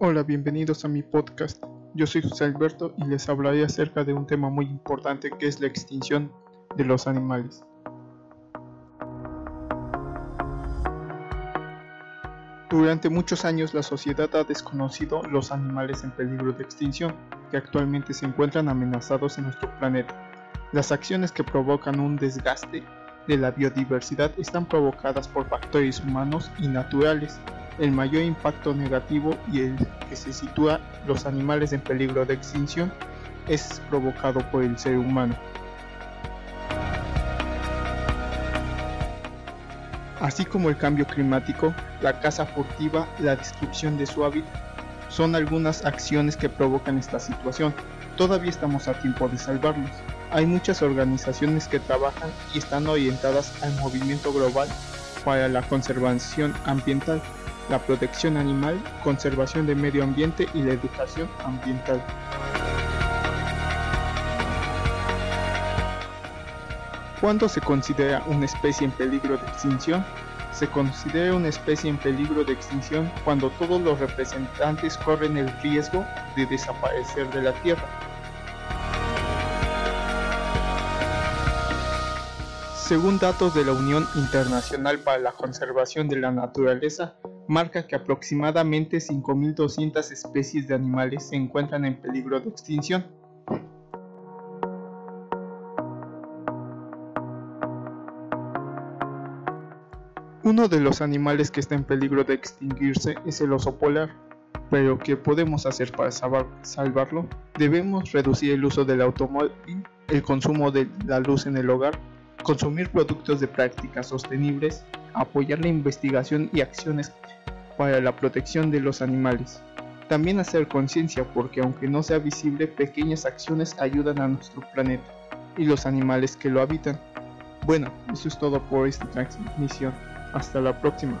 Hola, bienvenidos a mi podcast. Yo soy José Alberto y les hablaré acerca de un tema muy importante que es la extinción de los animales. Durante muchos años la sociedad ha desconocido los animales en peligro de extinción, que actualmente se encuentran amenazados en nuestro planeta. Las acciones que provocan un desgaste de la biodiversidad están provocadas por factores humanos y naturales. El mayor impacto negativo y el que se sitúa los animales en peligro de extinción es provocado por el ser humano. así como el cambio climático, la caza furtiva, la destrucción de su hábitat, son algunas acciones que provocan esta situación. Todavía estamos a tiempo de salvarlos. Hay muchas organizaciones que trabajan y están orientadas al movimiento global para la conservación ambiental, la protección animal, conservación del medio ambiente y la educación ambiental. ¿Cuándo se considera una especie en peligro de extinción? Se considera una especie en peligro de extinción cuando todos los representantes corren el riesgo de desaparecer de la Tierra. Según datos de la Unión Internacional para la Conservación de la Naturaleza, marca que aproximadamente 5.200 especies de animales se encuentran en peligro de extinción. Uno de los animales que está en peligro de extinguirse es el oso polar. Pero ¿qué podemos hacer para salvarlo? Debemos reducir el uso del automóvil, el consumo de la luz en el hogar, consumir productos de prácticas sostenibles, apoyar la investigación y acciones para la protección de los animales. También hacer conciencia porque aunque no sea visible, pequeñas acciones ayudan a nuestro planeta y los animales que lo habitan. Bueno, eso es todo por esta transmisión. Hasta la próxima.